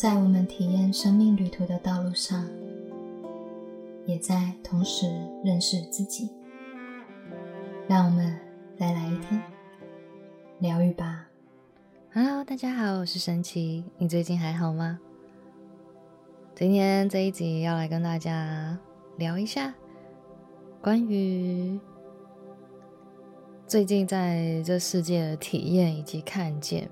在我们体验生命旅途的道路上，也在同时认识自己。让我们再来一天疗愈吧。Hello，大家好，我是神奇。你最近还好吗？今天这一集要来跟大家聊一下关于最近在这世界的体验以及看见。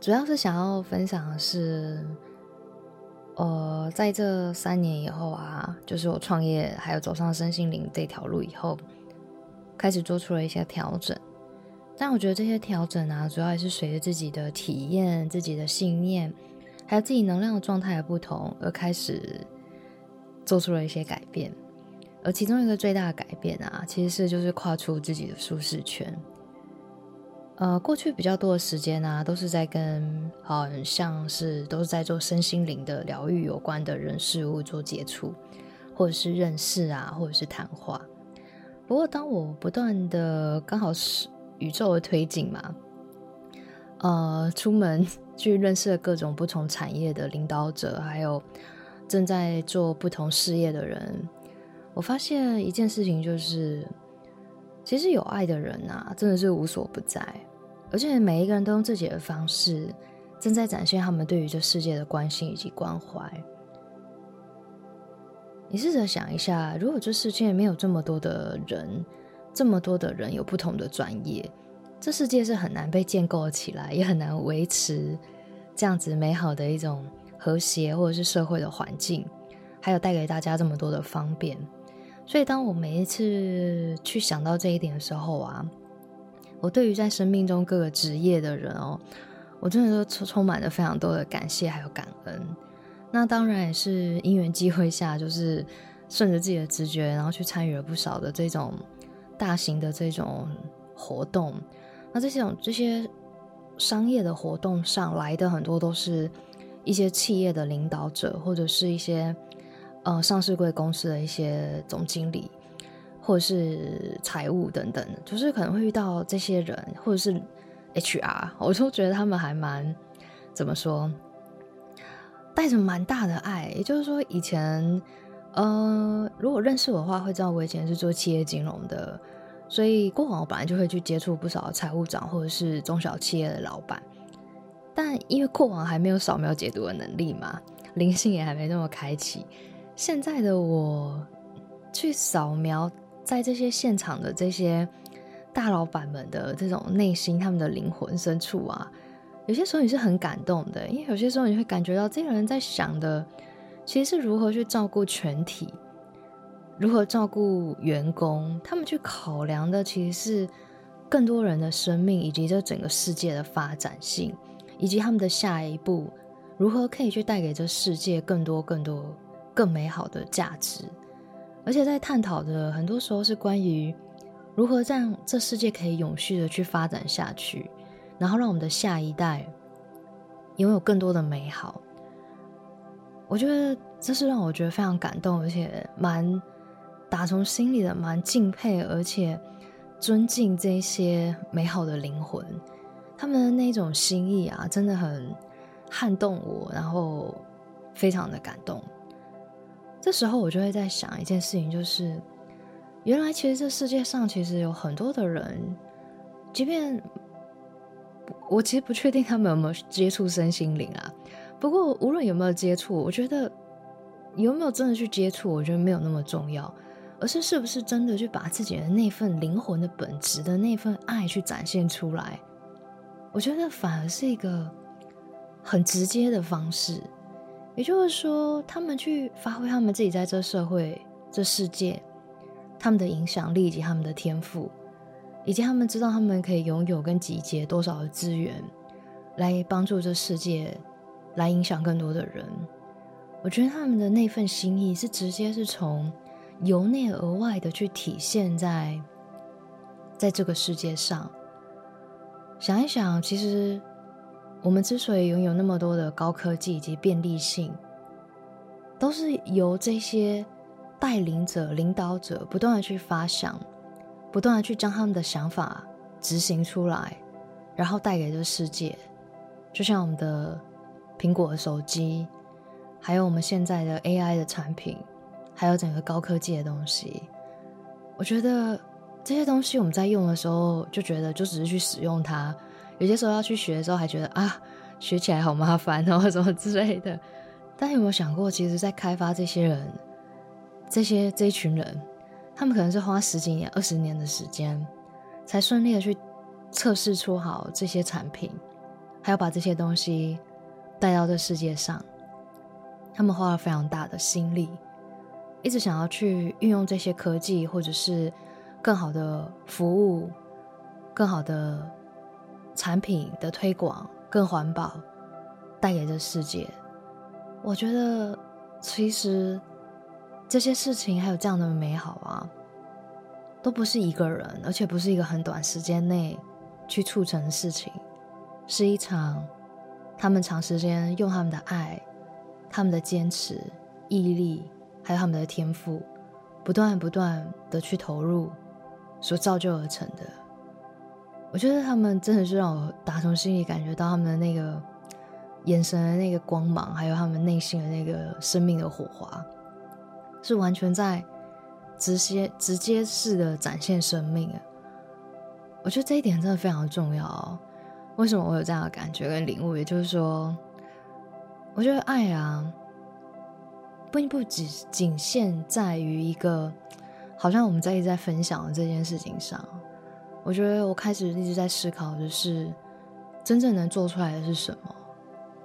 主要是想要分享的是，呃，在这三年以后啊，就是我创业还有走上身心灵这条路以后，开始做出了一些调整。但我觉得这些调整啊，主要还是随着自己的体验、自己的信念，还有自己能量的状态的不同，而开始做出了一些改变。而其中一个最大的改变啊，其实是就是跨出自己的舒适圈。呃，过去比较多的时间呢，都是在跟好像是都是在做身心灵的疗愈有关的人事物做接触，或者是认识啊，或者是谈话。不过，当我不断的刚好是宇宙的推进嘛，呃，出门去认识了各种不同产业的领导者，还有正在做不同事业的人，我发现一件事情就是，其实有爱的人呐，真的是无所不在。而且每一个人都用自己的方式，正在展现他们对于这世界的关心以及关怀。你试着想一下，如果这世界没有这么多的人，这么多的人有不同的专业，这世界是很难被建构起来，也很难维持这样子美好的一种和谐，或者是社会的环境，还有带给大家这么多的方便。所以，当我每一次去想到这一点的时候啊。我对于在生命中各个职业的人哦，我真的都充充满了非常多的感谢还有感恩。那当然也是因缘机会下，就是顺着自己的直觉，然后去参与了不少的这种大型的这种活动。那这种这些商业的活动上来的很多都是一些企业的领导者，或者是一些呃上市贵公司的一些总经理。或是财务等等，就是可能会遇到这些人，或者是 HR，我都觉得他们还蛮怎么说，带着蛮大的爱。也就是说，以前呃，如果认识我的话，会知道我以前是做企业金融的，所以过往我本来就会去接触不少财务长或者是中小企业的老板。但因为过往还没有扫描解读的能力嘛，灵性也还没那么开启，现在的我去扫描。在这些现场的这些大老板们的这种内心，他们的灵魂深处啊，有些时候你是很感动的，因为有些时候你会感觉到这个人在想的，其实是如何去照顾全体，如何照顾员工，他们去考量的其实是更多人的生命，以及这整个世界的发展性，以及他们的下一步如何可以去带给这世界更多、更多、更美好的价值。而且在探讨的很多时候是关于如何让这世界可以永续的去发展下去，然后让我们的下一代拥有更多的美好。我觉得这是让我觉得非常感动，而且蛮打从心里的蛮敬佩，而且尊敬这些美好的灵魂，他们的那种心意啊，真的很撼动我，然后非常的感动。这时候我就会在想一件事情，就是原来其实这世界上其实有很多的人，即便我其实不确定他们有没有接触身心灵啊。不过无论有没有接触，我觉得有没有真的去接触，我觉得没有那么重要，而是是不是真的去把自己的那份灵魂的本质的那份爱去展现出来。我觉得反而是一个很直接的方式。也就是说，他们去发挥他们自己在这社会、这世界他们的影响力以及他们的天赋，以及他们知道他们可以拥有跟集结多少的资源，来帮助这世界，来影响更多的人。我觉得他们的那份心意是直接是从由内而外的去体现在在这个世界上。想一想，其实。我们之所以拥有那么多的高科技以及便利性，都是由这些带领者、领导者不断的去发想，不断的去将他们的想法执行出来，然后带给这个世界。就像我们的苹果手机，还有我们现在的 AI 的产品，还有整个高科技的东西。我觉得这些东西我们在用的时候就觉得就只是去使用它，有些时候要去学的时候还觉得啊，学起来好麻烦哦，什么之类的。但有没有想过，其实，在开发这些人，这些这一群人，他们可能是花十几年、二十年的时间，才顺利的去测试出好这些产品，还要把这些东西带到这世界上。他们花了非常大的心力，一直想要去运用这些科技，或者是更好的服务、更好的产品的推广、更环保，带给这世界。我觉得，其实这些事情还有这样的美好啊，都不是一个人，而且不是一个很短时间内去促成的事情，是一场他们长时间用他们的爱、他们的坚持、毅力，还有他们的天赋，不断不断的去投入所造就而成的。我觉得他们真的是让我打从心里感觉到他们的那个。眼神的那个光芒，还有他们内心的那个生命的火花，是完全在直接、直接式的展现生命！我觉得这一点真的非常重要。为什么我有这样的感觉跟领悟？也就是说，我觉得爱啊，并不只仅限在于一个好像我们在一直在分享的这件事情上。我觉得我开始一直在思考的是，真正能做出来的是什么。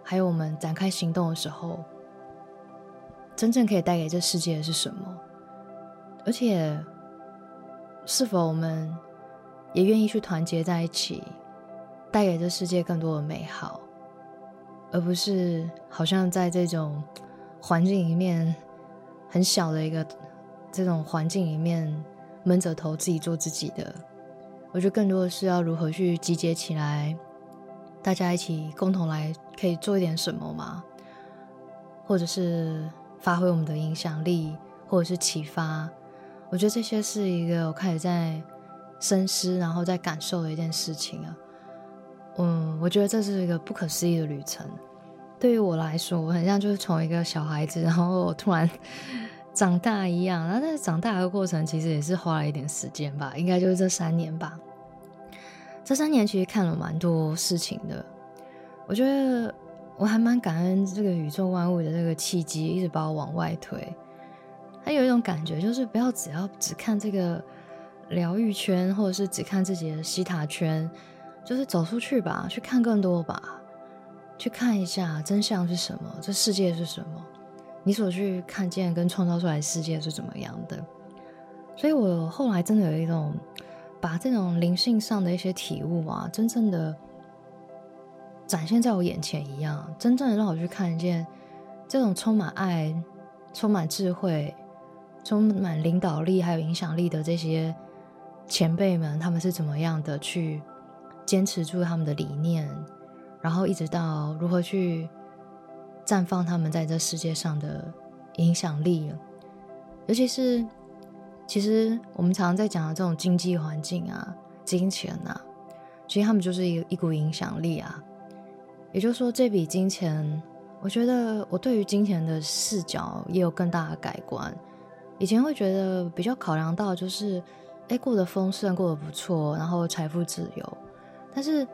还有我们展开行动的时候，真正可以带给这世界的是什么？而且，是否我们也愿意去团结在一起，带给这世界更多的美好，而不是好像在这种环境里面很小的一个这种环境里面闷着头自己做自己的？我觉得更多的是要如何去集结起来。大家一起共同来，可以做一点什么吗？或者是发挥我们的影响力，或者是启发？我觉得这些是一个我开始在深思，然后在感受的一件事情啊。嗯，我觉得这是一个不可思议的旅程。对于我来说，我很像就是从一个小孩子，然后突然长大一样。然后，但是长大的过程其实也是花了一点时间吧，应该就是这三年吧。这三年其实看了蛮多事情的，我觉得我还蛮感恩这个宇宙万物的这个契机，一直把我往外推。还有一种感觉，就是不要只要只看这个疗愈圈，或者是只看自己的西塔圈，就是走出去吧，去看更多吧，去看一下真相是什么，这世界是什么，你所去看见跟创造出来的世界是怎么样的。所以我后来真的有一种。把这种灵性上的一些体悟啊，真正的展现在我眼前一样，真正的让我去看见这种充满爱、充满智慧、充满领导力还有影响力的这些前辈们，他们是怎么样的去坚持住他们的理念，然后一直到如何去绽放他们在这世界上的影响力了，尤其是。其实我们常常在讲的这种经济环境啊、金钱啊，其实他们就是一一股影响力啊。也就是说，这笔金钱，我觉得我对于金钱的视角也有更大的改观。以前会觉得比较考量到就是，哎，过得丰盛，过得不错，然后财富自由。但是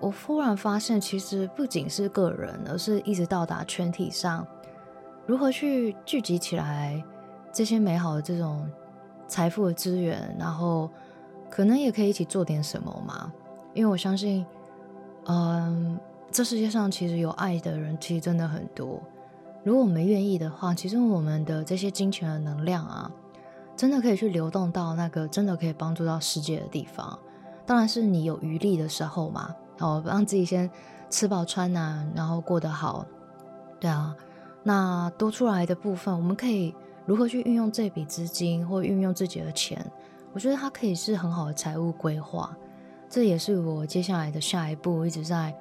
我忽然发现，其实不仅是个人，而是一直到达全体上，如何去聚集起来这些美好的这种。财富的资源，然后可能也可以一起做点什么嘛？因为我相信，嗯，这世界上其实有爱的人其实真的很多。如果我们愿意的话，其实我们的这些金钱的能量啊，真的可以去流动到那个真的可以帮助到世界的地方。当然是你有余力的时候嘛，哦，让自己先吃饱穿暖，然后过得好。对啊，那多出来的部分，我们可以。如何去运用这笔资金，或运用自己的钱？我觉得它可以是很好的财务规划。这也是我接下来的下一步一直在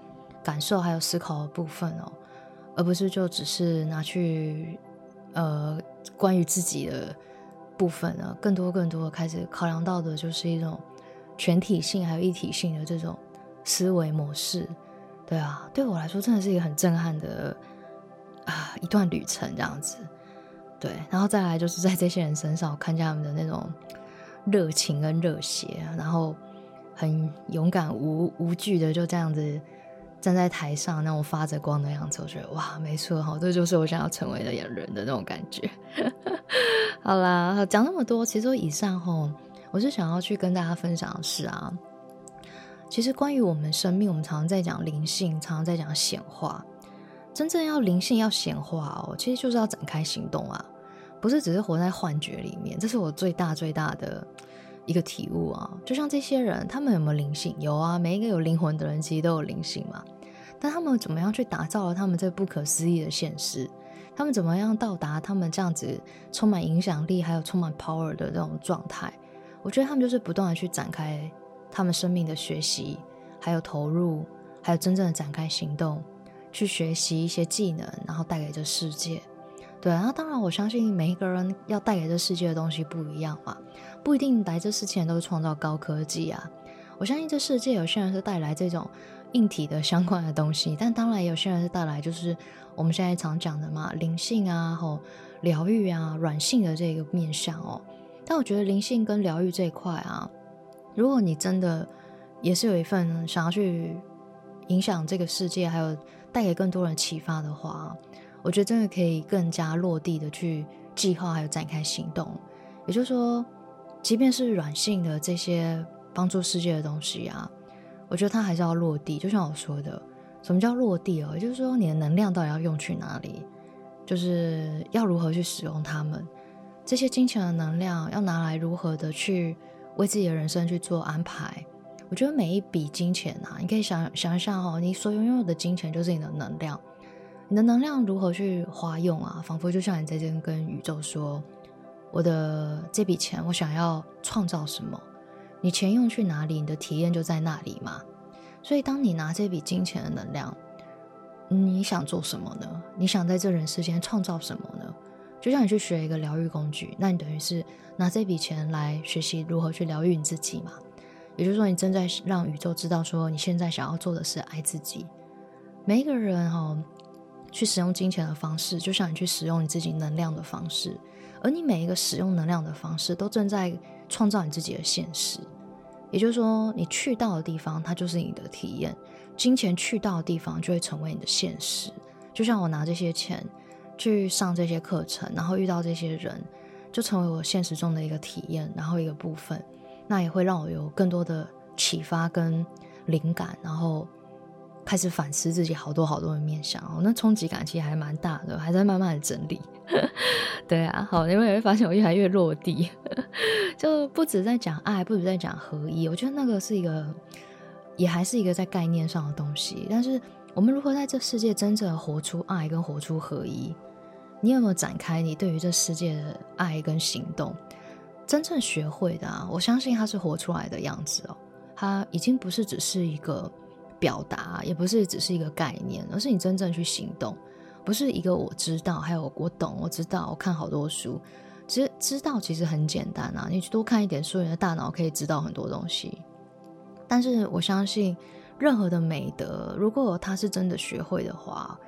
感受还有思考的部分哦，而不是就只是拿去呃关于自己的部分呢。更多更多的开始考量到的就是一种全体性还有一体性的这种思维模式。对啊，对我来说真的是一个很震撼的啊一段旅程，这样子。对，然后再来就是在这些人身上看见他们的那种热情跟热血，然后很勇敢无无惧的就这样子站在台上那种发着光的样子，我觉得哇，没错哈，这就是我想要成为的演人的那种感觉。好啦，讲那么多，其实以上哈，我是想要去跟大家分享的是啊，其实关于我们生命，我们常常在讲灵性，常常在讲显化。真正要灵性要显化哦，其实就是要展开行动啊，不是只是活在幻觉里面。这是我最大最大的一个体悟啊。就像这些人，他们有没有灵性？有啊，每一个有灵魂的人其实都有灵性嘛。但他们怎么样去打造了他们这不可思议的现实？他们怎么样到达他们这样子充满影响力还有充满 power 的这种状态？我觉得他们就是不断的去展开他们生命的学习，还有投入，还有真正的展开行动。去学习一些技能，然后带给这世界。对，然后当然，我相信每一个人要带给这世界的东西不一样嘛，不一定来这世界都是创造高科技啊。我相信这世界有些人是带来这种硬体的相关的东西，但当然有些人是带来就是我们现在常讲的嘛，灵性啊，吼疗愈啊，软性的这个面向哦。但我觉得灵性跟疗愈这一块啊，如果你真的也是有一份想要去影响这个世界，还有。带给更多人启发的话，我觉得真的可以更加落地的去计划，还有展开行动。也就是说，即便是软性的这些帮助世界的东西啊，我觉得它还是要落地。就像我说的，什么叫落地哦？也就是说，你的能量到底要用去哪里？就是要如何去使用它们？这些金钱的能量要拿来如何的去为自己的人生去做安排？我觉得每一笔金钱啊，你可以想想一下哦，你所拥有的金钱就是你的能量，你的能量如何去花用啊？仿佛就像你在这边跟宇宙说，我的这笔钱我想要创造什么？你钱用去哪里，你的体验就在那里嘛。所以当你拿这笔金钱的能量，你想做什么呢？你想在这人世间创造什么呢？就像你去学一个疗愈工具，那你等于是拿这笔钱来学习如何去疗愈你自己嘛。也就是说，你正在让宇宙知道，说你现在想要做的是爱自己。每一个人哈，去使用金钱的方式，就像你去使用你自己能量的方式。而你每一个使用能量的方式，都正在创造你自己的现实。也就是说，你去到的地方，它就是你的体验。金钱去到的地方，就会成为你的现实。就像我拿这些钱去上这些课程，然后遇到这些人，就成为我现实中的一个体验，然后一个部分。那也会让我有更多的启发跟灵感，然后开始反思自己好多好多的面相哦。那冲击感其实还蛮大的，还在慢慢的整理。对啊，好，你们也会发现我越来越落地，就不止在讲爱，不止在讲合一。我觉得那个是一个，也还是一个在概念上的东西。但是我们如何在这世界真正活出爱跟活出合一？你有没有展开你对于这世界的爱跟行动？真正学会的啊，我相信他是活出来的样子哦。他已经不是只是一个表达，也不是只是一个概念，而是你真正去行动。不是一个我知道，还有我懂，我知道，我看好多书。其实知道其实很简单啊，你去多看一点书，你的大脑可以知道很多东西。但是我相信，任何的美德，如果他是真的学会的话，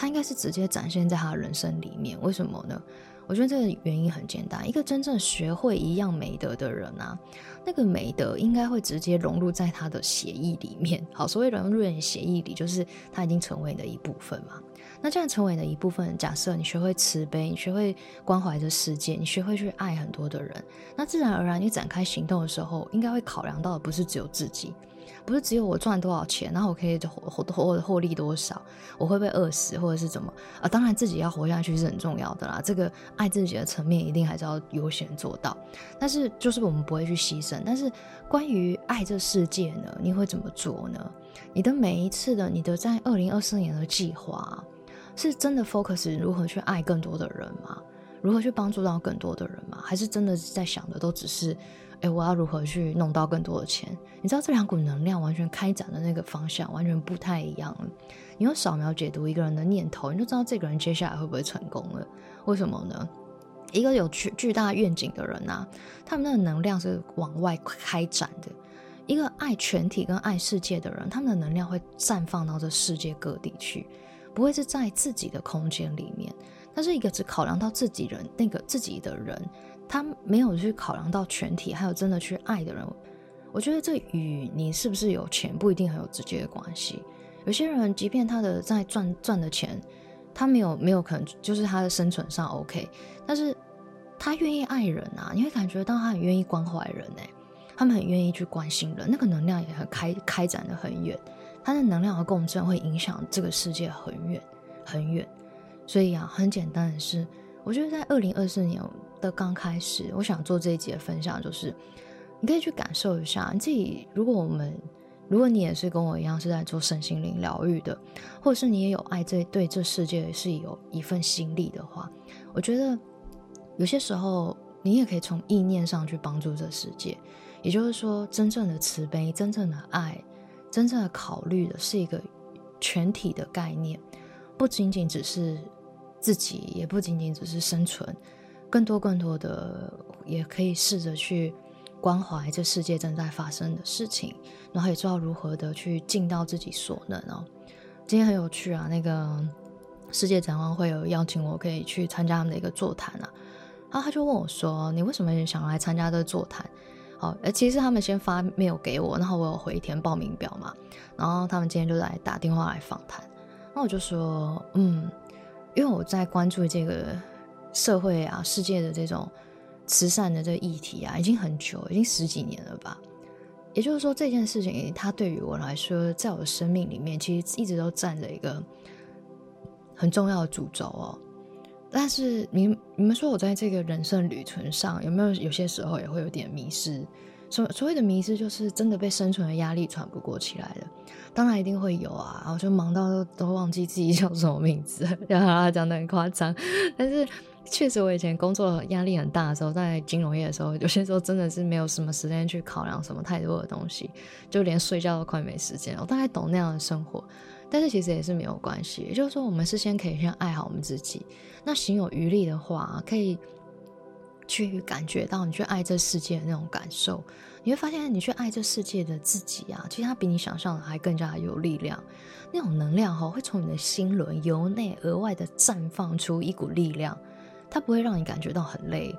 他应该是直接展现在他人生里面。为什么呢？我觉得这个原因很简单，一个真正学会一样美德的人啊，那个美德应该会直接融入在他的协议里面。好，所谓融入你血液里，就是他已经成为你的一部分嘛。那这样成为你的一部分，假设你学会慈悲，你学会关怀这世界，你学会去爱很多的人，那自然而然你展开行动的时候，应该会考量到的不是只有自己。不是只有我赚多少钱，然后我可以获获获获利多少，我会不会饿死或者是怎么啊？当然自己要活下去是很重要的啦，这个爱自己的层面一定还是要优先做到。但是就是我们不会去牺牲。但是关于爱这世界呢，你会怎么做呢？你的每一次的你的在二零二四年的计划，是真的 focus 如何去爱更多的人吗？如何去帮助到更多的人吗？还是真的在想的都只是？哎，我要如何去弄到更多的钱？你知道这两股能量完全开展的那个方向完全不太一样。你用扫描解读一个人的念头，你就知道这个人接下来会不会成功了。为什么呢？一个有巨巨大愿景的人啊，他们的能量是往外开展的；一个爱全体跟爱世界的人，他们的能量会绽放到这世界各地去，不会是在自己的空间里面。但是一个只考量到自己人那个自己的人，他没有去考量到全体，还有真的去爱的人。我觉得这与你是不是有钱不一定很有直接的关系。有些人，即便他的在赚赚的钱，他没有没有可能就是他的生存上 OK，但是他愿意爱人啊，你会感觉到他很愿意关怀人哎，他们很愿意去关心人，那个能量也很开开展的很远，他的能量和共振会影响这个世界很远很远。所以啊，很简单的是，我觉得在二零二四年的刚开始，我想做这一节分享，就是你可以去感受一下，你自己。如果我们，如果你也是跟我一样是在做身心灵疗愈的，或者是你也有爱这对这世界是有一份心力的话，我觉得有些时候你也可以从意念上去帮助这世界。也就是说，真正的慈悲、真正的爱、真正的考虑的是一个全体的概念，不仅仅只是。自己也不仅仅只是生存，更多更多的也可以试着去关怀这世界正在发生的事情，然后也知道如何的去尽到自己所能哦。今天很有趣啊，那个世界展望会有邀请我可以去参加他们的一个座谈啊，然后他就问我说：“你为什么想来参加这个座谈？”好，呃，其实他们先发没有给我，然后我有回填报名表嘛，然后他们今天就来打电话来访谈，那我就说：“嗯。”因为我在关注这个社会啊、世界的这种慈善的这个议题啊，已经很久，已经十几年了吧。也就是说，这件事情它对于我来说，在我的生命里面，其实一直都占着一个很重要的主轴哦。但是，你你们说我在这个人生旅程上，有没有有些时候也会有点迷失？所所谓的迷失，就是真的被生存的压力喘不过气来了。当然一定会有啊，然后就忙到都都忘记自己叫什么名字，然后讲的很夸张。但是确实，我以前工作压力很大的时候，在金融业的时候，有些时候真的是没有什么时间去考量什么太多的东西，就连睡觉都快没时间。我大概懂那样的生活，但是其实也是没有关系。也就是说，我们是先可以先爱好我们自己，那行有余力的话，可以去感觉到你去爱这世界的那种感受。你会发现，你去爱这世界的自己啊，其实它比你想象的还更加有力量。那种能量哈，会从你的心轮由内而外的绽放出一股力量，它不会让你感觉到很累，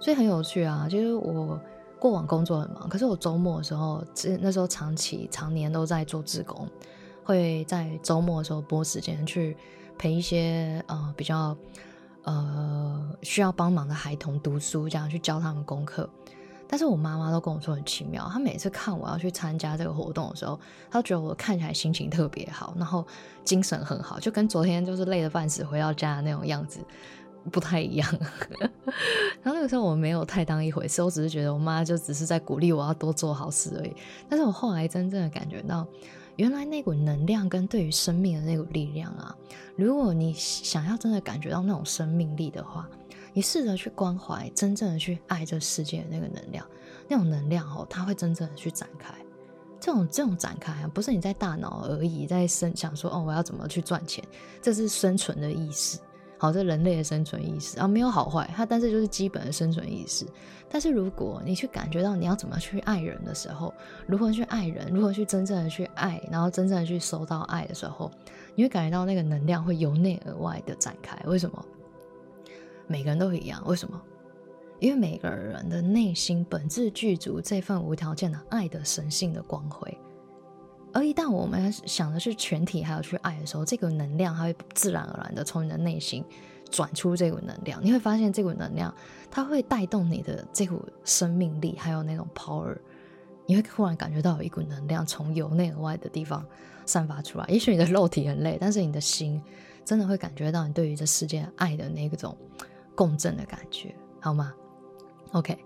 所以很有趣啊。就是我过往工作很忙，可是我周末的时候，那时候长期常年都在做志工，会在周末的时候拨时间去陪一些呃比较呃需要帮忙的孩童读书，这样去教他们功课。但是我妈妈都跟我说很奇妙，她每次看我要去参加这个活动的时候，她觉得我看起来心情特别好，然后精神很好，就跟昨天就是累得半死回到家那种样子不太一样。然后那个时候我没有太当一回事，我只是觉得我妈就只是在鼓励我要多做好事而已。但是我后来真正的感觉到，原来那股能量跟对于生命的那股力量啊，如果你想要真的感觉到那种生命力的话。你试着去关怀，真正的去爱这世界的那个能量，那种能量哦，它会真正的去展开。这种这种展开啊，不是你在大脑而已，在生想说哦，我要怎么去赚钱，这是生存的意识。好，这人类的生存意识啊，没有好坏，它但是就是基本的生存意识。但是如果你去感觉到你要怎么去爱人的时候，如何去爱人，如何去真正的去爱，然后真正的去收到爱的时候，你会感觉到那个能量会由内而外的展开。为什么？每个人都一样，为什么？因为每个人的内心本质具足这份无条件的爱的神性的光辉，而一旦我们想的是全体还有去爱的时候，这个能量它会自然而然的从你的内心转出这股能量。你会发现这股能量它会带动你的这股生命力，还有那种 power。你会忽然感觉到有一股能量从由内而外的地方散发出来。也许你的肉体很累，但是你的心真的会感觉到你对于这世界爱的那种。共振的感觉，好吗？OK，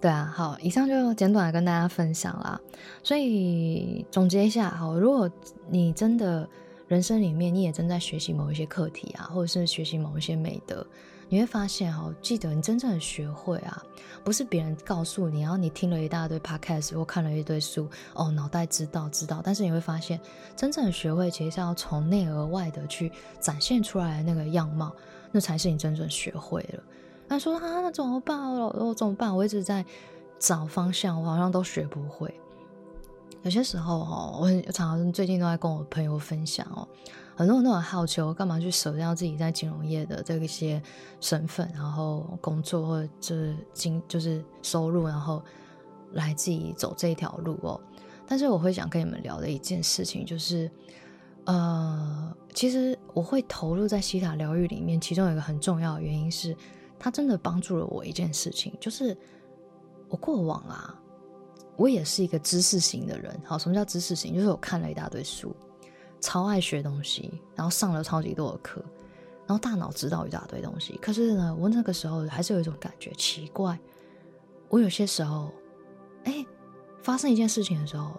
对啊，好，以上就简短的跟大家分享啦。所以总结一下，好，如果你真的人生里面你也正在学习某一些课题啊，或者是学习某一些美德，你会发现，哈，记得你真正的学会啊，不是别人告诉你，然后你听了一大堆 podcast 或看了一堆书，哦，脑袋知道知道，但是你会发现，真正的学会其实是要从内而外的去展现出来的那个样貌。那才是你真正学会了。他说：“啊，那怎么办？我我怎么办？我一直在找方向，我好像都学不会。”有些时候哦，我很常常最近都在跟我朋友分享哦，很多人都很好奇，我干嘛去舍掉自己在金融业的这一些身份，然后工作或者就是金就是收入，然后来自己走这条路哦。但是我会想跟你们聊的一件事情就是，呃，其实我会投入在西塔疗愈里面，其中有一个很重要的原因是，它真的帮助了我一件事情，就是我过往啊。我也是一个知识型的人，好，什么叫知识型？就是我看了一大堆书，超爱学东西，然后上了超级多的课，然后大脑知道一大堆东西。可是呢，我那个时候还是有一种感觉奇怪，我有些时候，哎，发生一件事情的时候，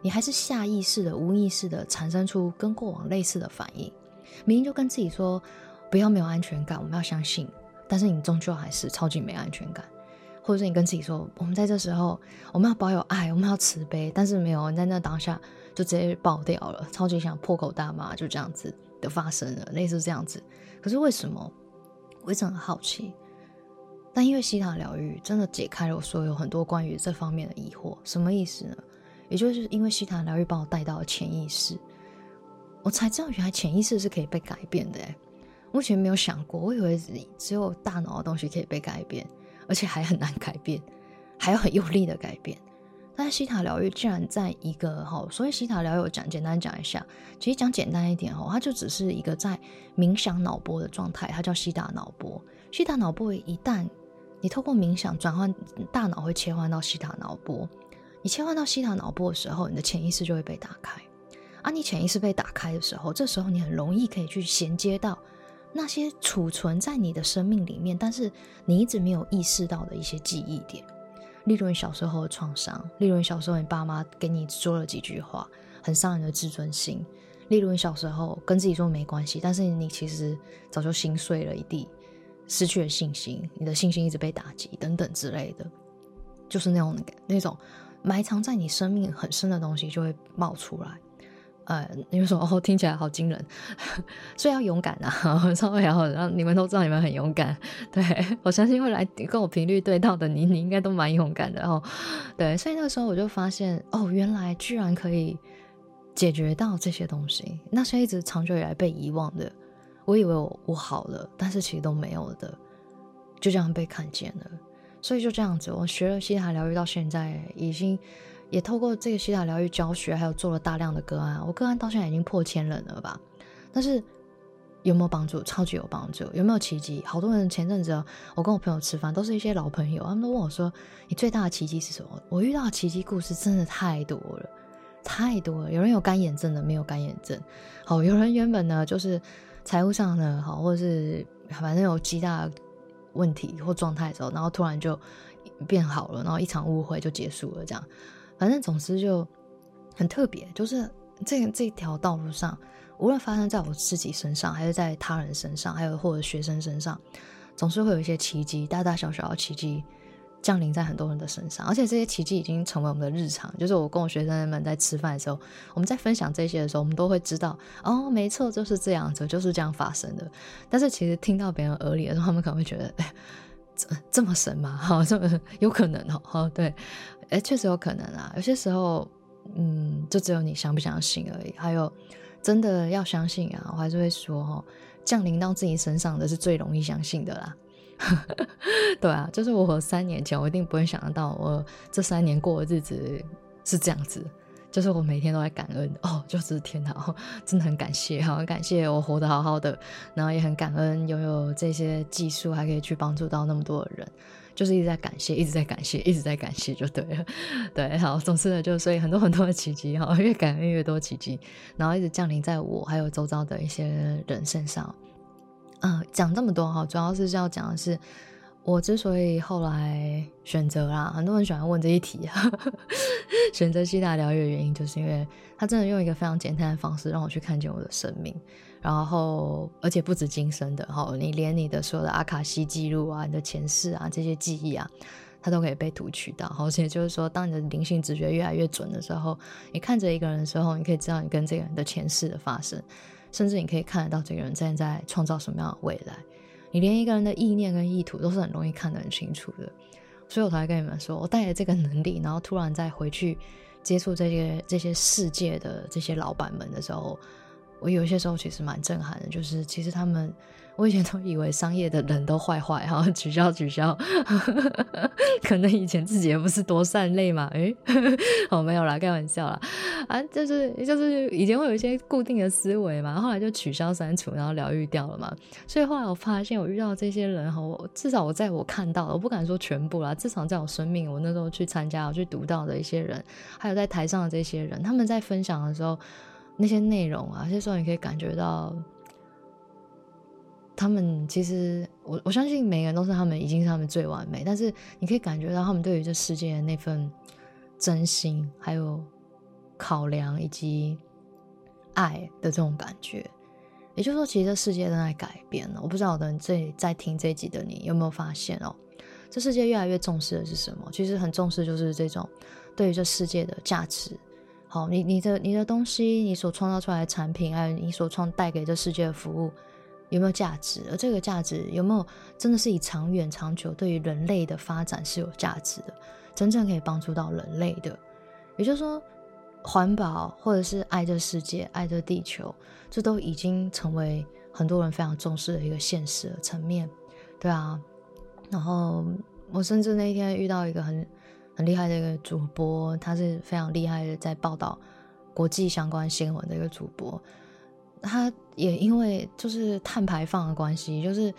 你还是下意识的、无意识的产生出跟过往类似的反应，明明就跟自己说不要没有安全感，我们要相信，但是你终究还是超级没安全感。或者是你跟自己说，我们在这时候我们要保有爱，我们要慈悲，但是没有，你在那当下就直接爆掉了，超级想破口大骂，就这样子的发生了，类似这样子。可是为什么？我一直很好奇。但因为西塔疗愈真的解开了我所有很多关于这方面的疑惑，什么意思呢？也就是因为西塔疗愈把我带到了潜意识，我才知道原来潜意识是可以被改变的。哎，目前没有想过，我以为只有大脑的东西可以被改变。而且还很难改变，还要很用力的改变。但是西塔疗愈竟然在一个哈，所以西塔疗愈我讲简单讲一下，其实讲简单一点哈，它就只是一个在冥想脑波的状态，它叫西塔脑波。西塔脑波一旦你透过冥想转换，大脑会切换到西塔脑波。你切换到西塔脑波的时候，你的潜意识就会被打开。啊，你潜意识被打开的时候，这时候你很容易可以去衔接到。那些储存在你的生命里面，但是你一直没有意识到的一些记忆点，例如你小时候的创伤，例如你小时候你爸妈给你说了几句话，很伤人的自尊心，例如你小时候跟自己说没关系，但是你其实早就心碎了一地，失去了信心，你的信心一直被打击等等之类的，就是那种那种埋藏在你生命很深的东西就会冒出来。呃，你们说哦，听起来好惊人，所以要勇敢啊！稍微要让你们都知道你们很勇敢。对我相信会来跟我频率对到的你，你应该都蛮勇敢的哦。对，所以那个时候我就发现，哦，原来居然可以解决到这些东西，那些一直长久以来被遗忘的，我以为我我好了，但是其实都没有的，就这样被看见了。所以就这样子，我学了西塔疗愈到现在已经。也透过这个西塔疗愈教学，还有做了大量的个案，我个案到现在已经破千人了吧？但是有没有帮助？超级有帮助！有没有奇迹？好多人前阵子我跟我朋友吃饭，都是一些老朋友，他们都问我说：“你最大的奇迹是什么？”我遇到的奇迹故事真的太多了，太多了。有人有干眼症的，没有干眼症。好，有人原本呢就是财务上呢好，或者是反正有极大问题或状态的时候，然后突然就变好了，然后一场误会就结束了，这样。反正总之就很特别，就是这这条道路上，无论发生在我自己身上，还是在他人身上，还有或者学生身上，总是会有一些奇迹，大大小小的奇迹降临在很多人的身上，而且这些奇迹已经成为我们的日常。就是我跟我学生们在吃饭的时候，我们在分享这些的时候，我们都会知道，哦，没错，就是这样子，就是这样发生的。但是其实听到别人耳里的时候，他们可能会觉得，哎，这这么神吗？哈，这么有可能哦，哈，对。哎，确实有可能啊。有些时候，嗯，就只有你相不相信而已。还有，真的要相信啊，我还是会说哈，降临到自己身上的是最容易相信的啦。对啊，就是我三年前，我一定不会想得到，我这三年过的日子是这样子。就是我每天都在感恩哦，就是天哪，真的很感谢，很感谢我活得好好的，然后也很感恩拥有这些技术，还可以去帮助到那么多的人。就是一直在感谢，一直在感谢，一直在感谢，就对了。对，好，总之呢，就所以很多很多的奇迹哈，越感恩越多奇迹，然后一直降临在我还有周遭的一些人身上。嗯，讲这么多哈，主要是要讲的是，我之所以后来选择啦，很多人喜欢问这一题，选择西大疗愈的原因，就是因为他真的用一个非常简单的方式让我去看见我的生命。然后，而且不止今生的哈，你连你的所有的阿卡西记录啊、你的前世啊这些记忆啊，它都可以被读取到。而且就是说，当你的灵性直觉越来越准的时候，你看着一个人的时候，你可以知道你跟这个人的前世的发生，甚至你可以看得到这个人正在创造什么样的未来。你连一个人的意念跟意图都是很容易看得很清楚的。所以我才跟你们说，我带着这个能力，然后突然再回去接触这些这些世界的这些老板们的时候，我有些时候其实蛮震撼的，就是其实他们。我以前都以为商业的人都坏坏哈，取消取消，可能以前自己也不是多善类嘛，诶，哦没有啦，开玩笑啦，啊，就是就是以前会有一些固定的思维嘛，后来就取消删除，然后疗愈掉了嘛，所以后来我发现我遇到这些人哈，至少我在我看到，我不敢说全部啦，至少在我生命，我那时候去参加、我去读到的一些人，还有在台上的这些人，他们在分享的时候，那些内容啊，有些时候你可以感觉到。他们其实，我我相信每个人都是他们已经是他们最完美，但是你可以感觉到他们对于这世界的那份真心，还有考量以及爱的这种感觉。也就是说，其实这世界正在改变了。我不知道我的这在听这集的你有没有发现哦？这世界越来越重视的是什么？其实很重视就是这种对于这世界的价值。好，你你的你的东西，你所创造出来的产品，还有你所创带给这世界的服务。有没有价值？而这个价值有没有真的是以长远、长久对于人类的发展是有价值的，真正可以帮助到人类的？也就是说，环保或者是爱这世界、爱这地球，这都已经成为很多人非常重视的一个现实的层面，对啊。然后我甚至那一天遇到一个很很厉害的一个主播，他是非常厉害的，在报道国际相关新闻的一个主播。他也因为就是碳排放的关系，就是，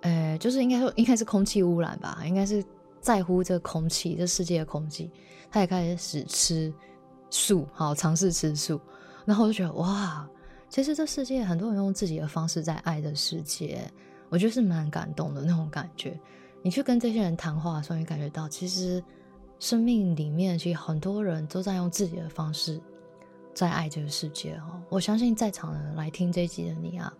呃，就是应该说应该是空气污染吧，应该是在乎这空气，这世界的空气，他也开始吃素，好尝试吃素，然后我就觉得哇，其实这世界很多人用自己的方式在爱的世界，我觉得是蛮感动的那种感觉。你去跟这些人谈话的时候，你感觉到其实生命里面其实很多人都在用自己的方式。在爱这个世界哈，我相信在场的来听这一集的你啊，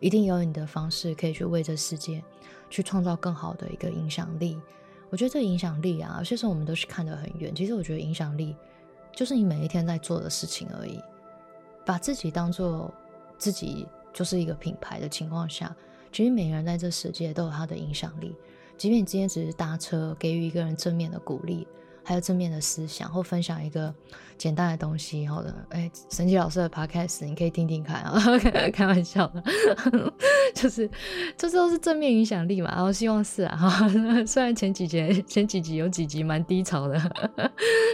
一定有你的方式可以去为这世界去创造更好的一个影响力。我觉得这影响力啊，有些时候我们都是看得很远。其实我觉得影响力就是你每一天在做的事情而已。把自己当做自己就是一个品牌的情况下，其实每个人在这世界都有他的影响力。即便你今天只是搭车，给予一个人正面的鼓励。还有正面的思想，或分享一个简单的东西，好的，哎，神奇老师的 podcast 你可以听听看啊，开玩笑的，就是这都是正面影响力嘛，然后希望是啊，虽然前几集前几集有几集蛮低潮的，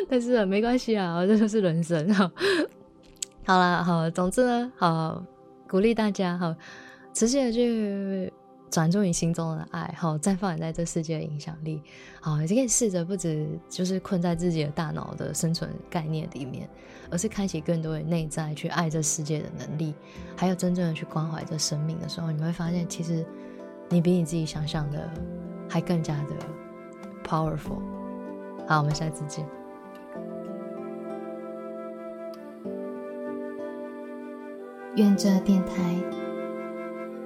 但是没关系啊，这就是人生哈。好了，好，总之呢，好鼓励大家，好持续的去。转注你心中的爱，好绽放你在这世界的影响力，好，你可以试着不止就是困在自己的大脑的生存概念里面，而是开启更多的内在去爱这世界的能力，还有真正的去关怀这生命的时候，你会发现其实你比你自己想象的还更加的 powerful。好，我们下次见。愿这电台。